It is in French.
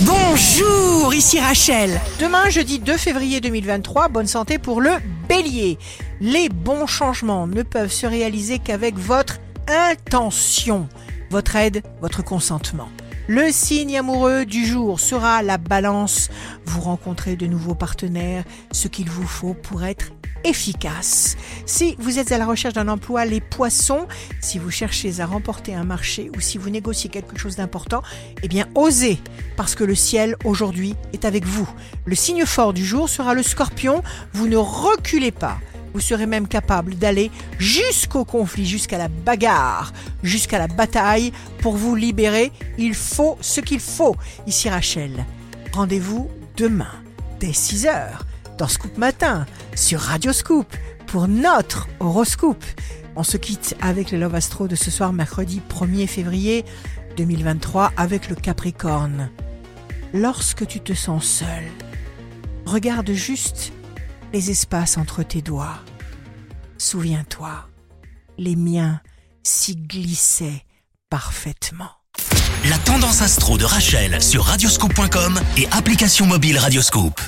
Bonjour, ici Rachel. Demain, jeudi 2 février 2023, bonne santé pour le bélier. Les bons changements ne peuvent se réaliser qu'avec votre intention, votre aide, votre consentement. Le signe amoureux du jour sera la balance. Vous rencontrez de nouveaux partenaires, ce qu'il vous faut pour être efficace. Si vous êtes à la recherche d'un emploi, les poissons, si vous cherchez à remporter un marché ou si vous négociez quelque chose d'important, eh bien osez, parce que le ciel aujourd'hui est avec vous. Le signe fort du jour sera le scorpion, vous ne reculez pas. Vous serez même capable d'aller jusqu'au conflit, jusqu'à la bagarre, jusqu'à la bataille. Pour vous libérer, il faut ce qu'il faut. Ici Rachel. Rendez-vous demain, dès 6 heures, dans Scoop Matin, sur Radio Scoop, pour notre horoscope. On se quitte avec le Love Astro de ce soir, mercredi 1er février 2023, avec le Capricorne. Lorsque tu te sens seul, regarde juste les espaces entre tes doigts. Souviens-toi, les miens s'y glissaient parfaitement. La tendance astro de Rachel sur radioscope.com et application mobile Radioscope.